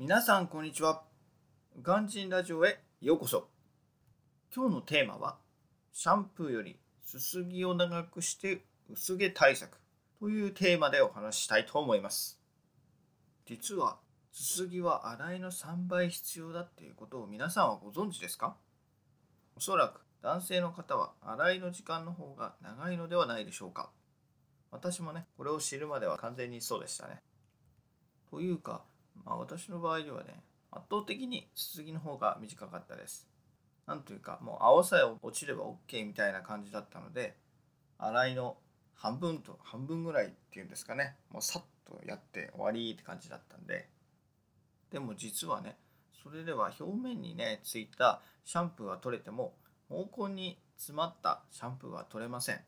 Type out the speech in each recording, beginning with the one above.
皆さんこんにちは。ガンジンラジオへようこそ。今日のテーマはシャンプーよりすすぎを長くして薄毛対策というテーマでお話したいと思います。実はすすぎは洗いの3倍必要だっていうことを皆さんはご存知ですか？おそらく男性の方は洗いの時間の方が長いのではないでしょうか私もねこれを知るまでは完全にそうでしたねというか、まあ、私の場合ではね圧倒的にすすぎの方が短かったです。なんというかもう青さえ落ちれば OK みたいな感じだったので洗いの半分と半分ぐらいっていうんですかねもうさっとやって終わりって感じだったんで。でも実はねそれでは表面にねついたシャンプーは取れても毛根に詰まったシャンプーは取れません。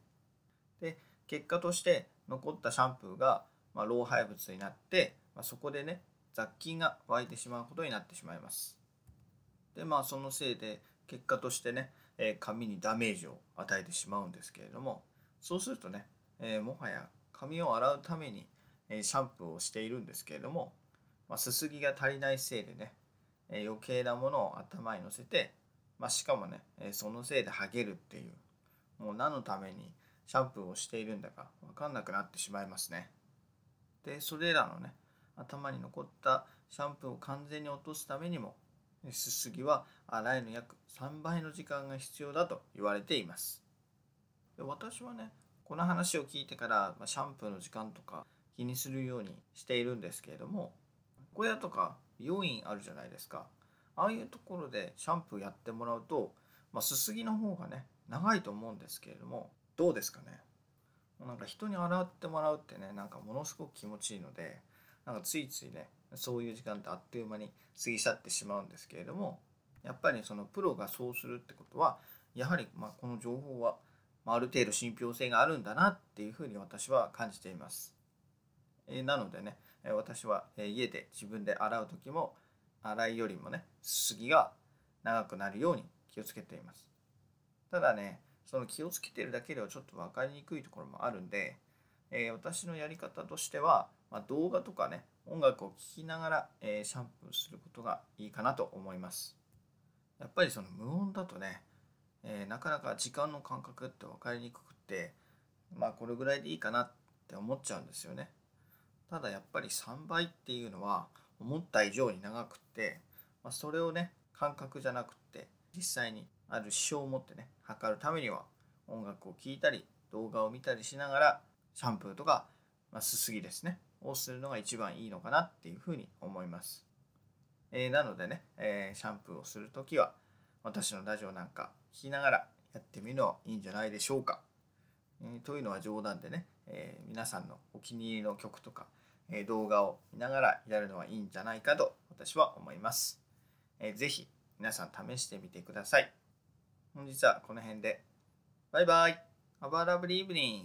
で結果として残ったシャンプーが、まあ、老廃物になって、まあ、そこでね雑菌が湧いてしまうことになってしまいます。でまあそのせいで結果としてね、えー、髪にダメージを与えてしまうんですけれどもそうするとね、え、もはや髪を洗うために、え、シャンプーをしているんですけれども、まあ、すすぎが足りないせいでね、え余計なものを頭にのせて、まあ、しかもね、えそのせいでハゲるっていうもう何のためにシャンプーをしているんだか分かんなくなってしまいますね。でそれらのね頭に残ったシャンプーを完全に落とすためにもすすぎは洗いの約3倍の時間が必要だと言われています。で私はねこの話を聞いてから、まシャンプーの時間とか気にするようにしているんですけれども小屋とか美容院あるじゃないですか。ああいうところでシャンプーやってもらうと、まあ、すすぎの方がね長いと思うんですけれどもどうですかね。なんか人に洗ってもらうってねなんかものすごく気持ちいいのでなんかついついねそういう時間ってあっという間に過ぎ去ってしまうんですけれどもやっぱりそのプロがそうするってことはやはりまこの情報はある程度信憑性があるんだなっていうふうに私は感じています。えなのでね私は家で自分で洗う時も洗いよりもねすすぎが長くなるように気をつけています。ただねその気をつけてるだけではちょっと分かりにくいところもあるんで、えー、私のやり方としては、まあ、動画とかね音楽を聴きながら、えー、シャンプーすることがいいかなと思います。やっぱりその無音だとね、えー、なかなか時間の感覚って分かりにくくてまあこれぐらいでいいかなって思っちゃうんですよね。ただやっぱり3倍っていうのは思った以上に長くって、まあ、それをね感覚じゃなくって実際にある指標を持ってね測るためには音楽を聴いたり動画を見たりしながらシャンプーとか、まあ、すすぎですねをするのが一番いいのかなっていうふうに思います、えー、なのでね、えー、シャンプーをする時は私のラジオなんか聞きながらやってみるのはいいんじゃないでしょうか、えー、というのは冗談でね、え皆さんのお気に入りの曲とか、え動画を見ながらやるのはいいんじゃないかと私は思います、えー、ぜひ皆さん試してみてください。本日はこの辺で。バイバイ。Have a lovely evening.